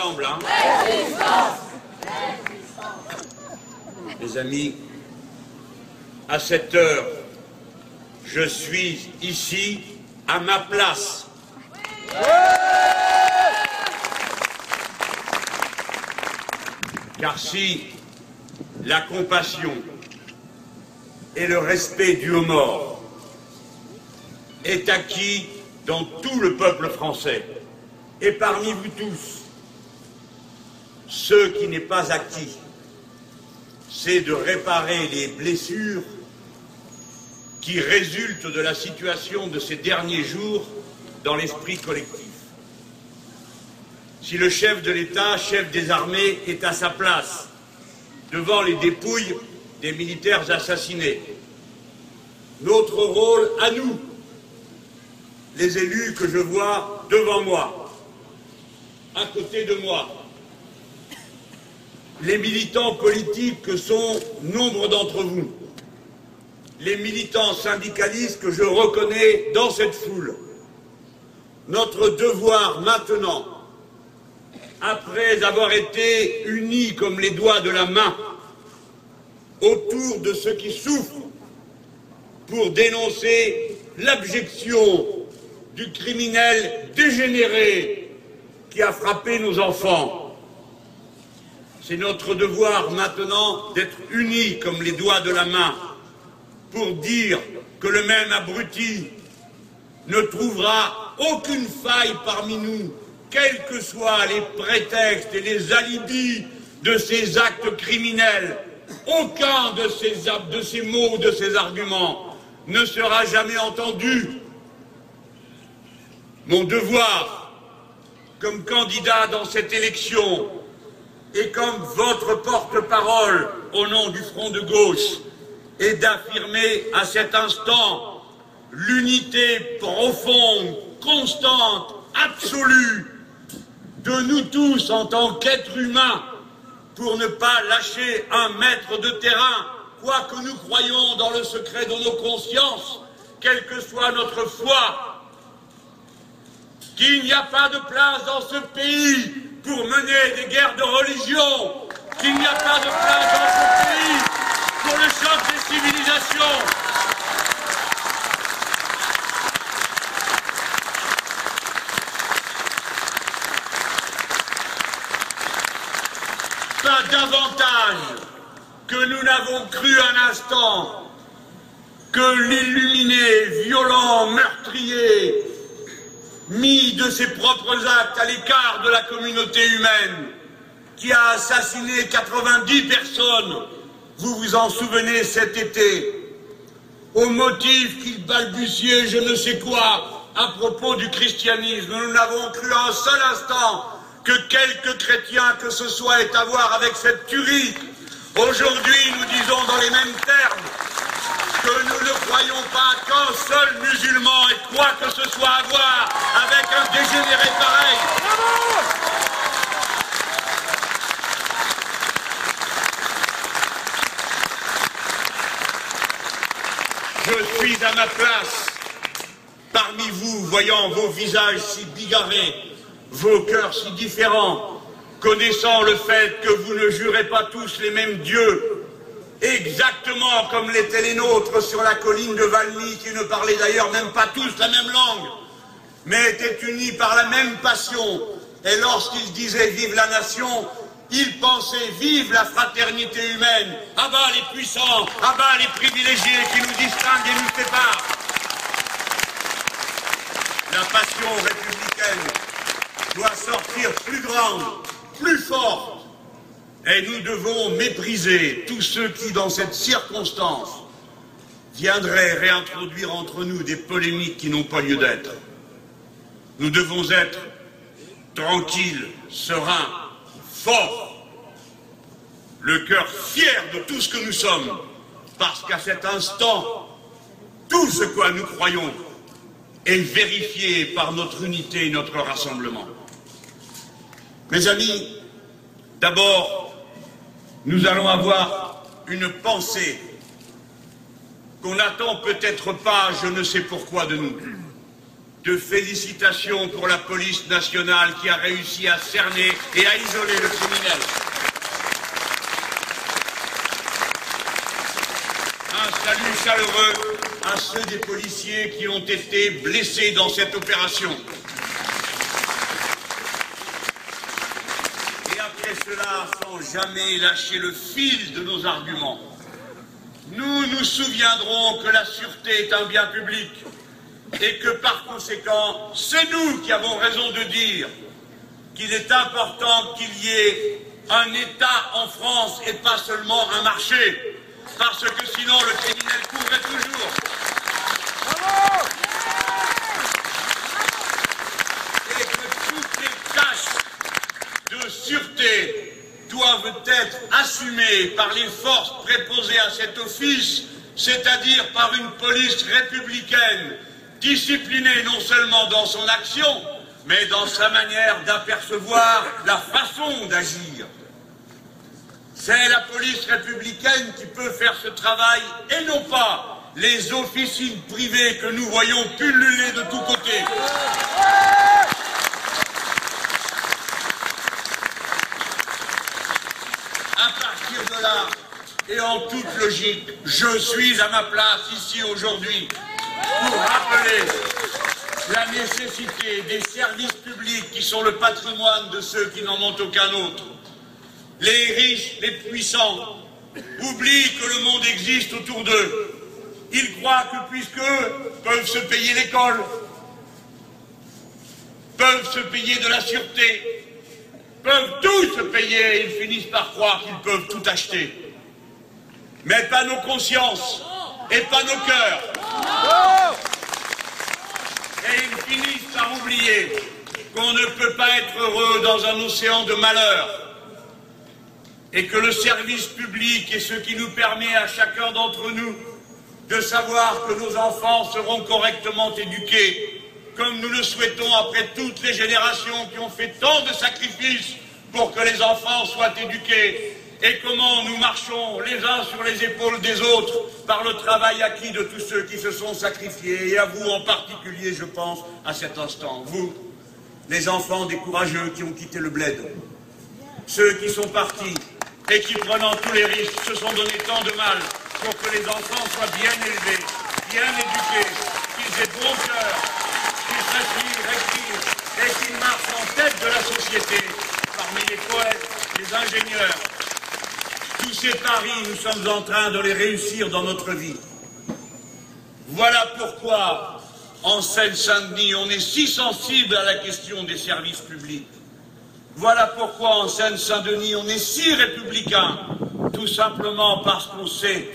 ensemble, hein Mes amis, à cette heure, je suis ici à ma place. Car si la compassion et le respect du aux mort est acquis dans tout le peuple français, et parmi vous tous, ce qui n'est pas acquis, c'est de réparer les blessures qui résultent de la situation de ces derniers jours dans l'esprit collectif. Si le chef de l'État, chef des armées, est à sa place devant les dépouilles des militaires assassinés, notre rôle à nous, les élus que je vois devant moi, à côté de moi, les militants politiques que sont nombre d'entre vous, les militants syndicalistes que je reconnais dans cette foule. Notre devoir maintenant, après avoir été unis comme les doigts de la main autour de ceux qui souffrent, pour dénoncer l'abjection du criminel dégénéré qui a frappé nos enfants. C'est notre devoir maintenant d'être unis comme les doigts de la main pour dire que le même abruti ne trouvera aucune faille parmi nous, quels que soient les prétextes et les alibis de ces actes criminels. Aucun de ces, de ces mots, de ces arguments ne sera jamais entendu. Mon devoir, comme candidat dans cette élection, et comme votre porte-parole au nom du Front de gauche, est d'affirmer à cet instant l'unité profonde, constante, absolue de nous tous en tant qu'êtres humains pour ne pas lâcher un mètre de terrain, quoi que nous croyons dans le secret de nos consciences, quelle que soit notre foi, qu'il n'y a pas de place dans ce pays pour mener des guerres de religion, qu'il n'y a pas de place dans ce pays pour le choc des civilisations. Pas davantage que nous n'avons cru un instant que l'illuminé, violent, meurtrier, mis de ses propres actes à l'écart de la communauté humaine, qui a assassiné 90 personnes, vous vous en souvenez cet été, au motif qu'il balbutiait je ne sais quoi à propos du christianisme. Nous n'avons cru un seul instant que quelques chrétiens que ce soit aient à voir avec cette tuerie. Aujourd'hui, nous disons dans les mêmes termes croyons pas qu'un seul musulman ait quoi que ce soit à voir avec un dégénéré pareil. Je suis à ma place parmi vous, voyant vos visages si bigarrés, vos cœurs si différents, connaissant le fait que vous ne jurez pas tous les mêmes dieux, exactement comme l'étaient les nôtres sur la colline de Valmy, qui ne parlaient d'ailleurs même pas tous la même langue, mais étaient unis par la même passion. Et lorsqu'ils disaient Vive la nation, ils pensaient Vive la fraternité humaine, à bas les puissants, à bas les privilégiés qui nous distinguent et nous séparent. La passion républicaine doit sortir plus grande, plus forte, et nous devons mépriser tous ceux qui, dans cette circonstance, viendraient réintroduire entre nous des polémiques qui n'ont pas lieu d'être. Nous devons être tranquilles, sereins, forts, le cœur fier de tout ce que nous sommes, parce qu'à cet instant, tout ce quoi nous croyons est vérifié par notre unité et notre rassemblement. Mes amis, d'abord, nous allons avoir une pensée qu'on n'attend peut-être pas, je ne sais pourquoi, de nous. de félicitations pour la police nationale qui a réussi à cerner et à isoler le criminel. Un salut chaleureux à ceux des policiers qui ont été blessés dans cette opération. Cela, sans jamais lâcher le fil de nos arguments, nous nous souviendrons que la sûreté est un bien public et que par conséquent, c'est nous qui avons raison de dire qu'il est important qu'il y ait un État en France et pas seulement un marché, parce que sinon le criminel couvrait toujours. Et que toutes les tâches de sûreté doivent être par les forces préposées à cet office, c'est-à-dire par une police républicaine discipliné non seulement dans son action, mais dans sa manière d'apercevoir la façon d'agir. C'est la police républicaine qui peut faire ce travail et non pas les officines privées que nous voyons pulluler de tous côtés. À partir de là, et en toute logique, je suis à ma place ici aujourd'hui pour rappeler la nécessité des services publics qui sont le patrimoine de ceux qui n'en ont aucun autre. Les riches, les puissants, oublient que le monde existe autour d'eux. Ils croient que puisqu'eux peuvent se payer l'école, peuvent se payer de la sûreté, peuvent tout se payer, ils finissent par croire qu'ils peuvent tout acheter. Mais pas nos consciences et pas nos cœurs. Et ils finissent par oublier qu'on ne peut pas être heureux dans un océan de malheur et que le service public est ce qui nous permet à chacun d'entre nous de savoir que nos enfants seront correctement éduqués, comme nous le souhaitons après toutes les générations qui ont fait tant de sacrifices pour que les enfants soient éduqués et comment nous marchons les uns sur les épaules des autres par le travail acquis de tous ceux qui se sont sacrifiés, et à vous en particulier, je pense, à cet instant, vous, les enfants des courageux qui ont quitté le bled, ceux qui sont partis et qui, prenant tous les risques, se sont donné tant de mal pour que les enfants soient bien élevés, bien éduqués, qu'ils aient bon cœur, qu'ils respirent, respirent, et qu'ils marchent en tête de la société, parmi les poètes, les ingénieurs, ces paris, nous sommes en train de les réussir dans notre vie. Voilà pourquoi, en Seine-Saint-Denis, on est si sensible à la question des services publics. Voilà pourquoi, en Seine-Saint-Denis, on est si républicain, tout simplement parce qu'on sait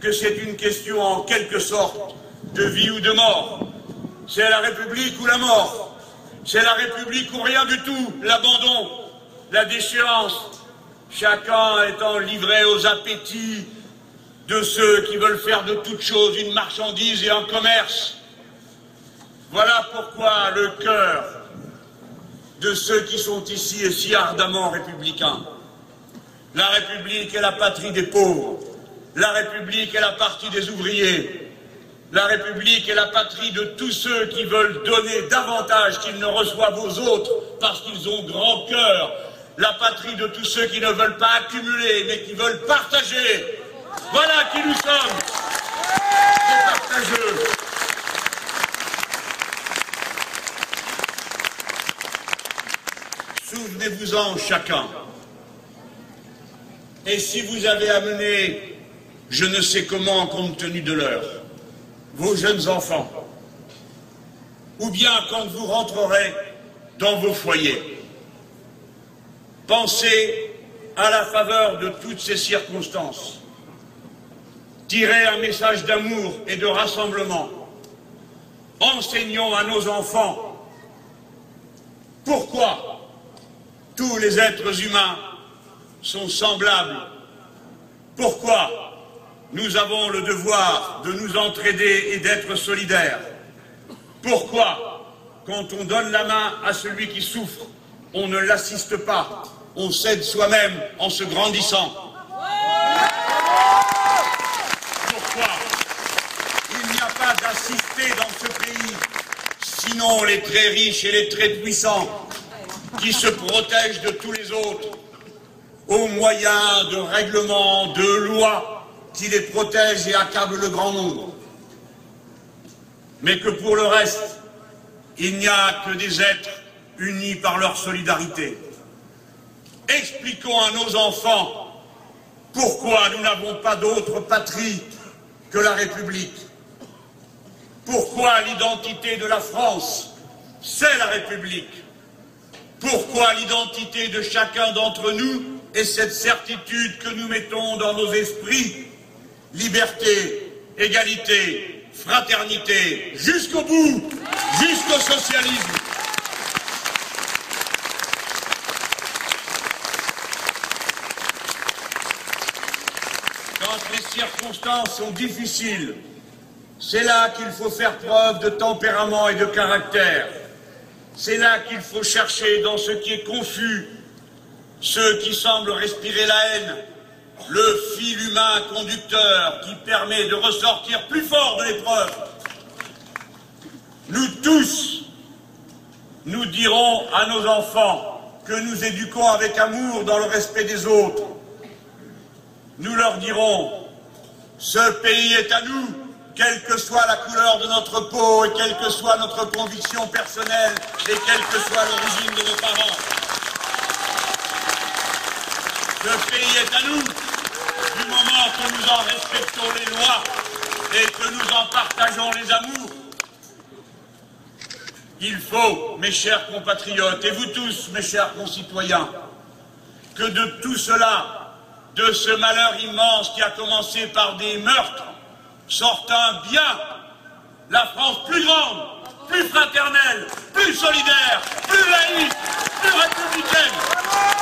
que c'est une question en quelque sorte de vie ou de mort. C'est la République ou la mort. C'est la République ou rien du tout, l'abandon, la déchéance, chacun étant livré aux appétits de ceux qui veulent faire de toute chose une marchandise et un commerce. Voilà pourquoi le cœur de ceux qui sont ici est si ardemment républicain. La République est la patrie des pauvres. La République est la partie des ouvriers. La République est la patrie de tous ceux qui veulent donner davantage qu'ils ne reçoivent aux autres parce qu'ils ont grand cœur, la patrie de tous ceux qui ne veulent pas accumuler, mais qui veulent partager. Voilà qui nous sommes, partageux. Souvenez-vous-en chacun. Et si vous avez amené, je ne sais comment, compte tenu de l'heure, vos jeunes enfants, ou bien quand vous rentrerez dans vos foyers, Pensez à la faveur de toutes ces circonstances. Tirez un message d'amour et de rassemblement. Enseignons à nos enfants pourquoi tous les êtres humains sont semblables. Pourquoi nous avons le devoir de nous entraider et d'être solidaires. Pourquoi, quand on donne la main à celui qui souffre, on ne l'assiste pas on cède soi-même en se grandissant. Pourquoi il n'y a pas d'assisté dans ce pays si Sinon, les très riches et les très puissants, qui se protègent de tous les autres, au moyen de règlements, de lois qui les protègent et accablent le grand nombre. Mais que pour le reste, il n'y a que des êtres unis par leur solidarité. Expliquons à nos enfants pourquoi nous n'avons pas d'autre patrie que la République. Pourquoi l'identité de la France, c'est la République. Pourquoi l'identité de chacun d'entre nous est cette certitude que nous mettons dans nos esprits? Liberté, égalité, fraternité, jusqu'au bout, jusqu'au socialisme. Quand circonstances sont difficiles, c'est là qu'il faut faire preuve de tempérament et de caractère. C'est là qu'il faut chercher dans ce qui est confus, ce qui semble respirer la haine, le fil humain conducteur qui permet de ressortir plus fort de l'épreuve. Nous tous, nous dirons à nos enfants que nous éduquons avec amour dans le respect des autres. Nous leur dirons, ce pays est à nous, quelle que soit la couleur de notre peau et quelle que soit notre conviction personnelle et quelle que soit l'origine de nos parents. Ce pays est à nous du moment que nous en respectons les lois et que nous en partageons les amours. Il faut, mes chers compatriotes, et vous tous, mes chers concitoyens, que de tout cela, de ce malheur immense qui a commencé par des meurtres, sorte un bien, la France plus grande, plus fraternelle, plus solidaire, plus laïque, plus républicaine.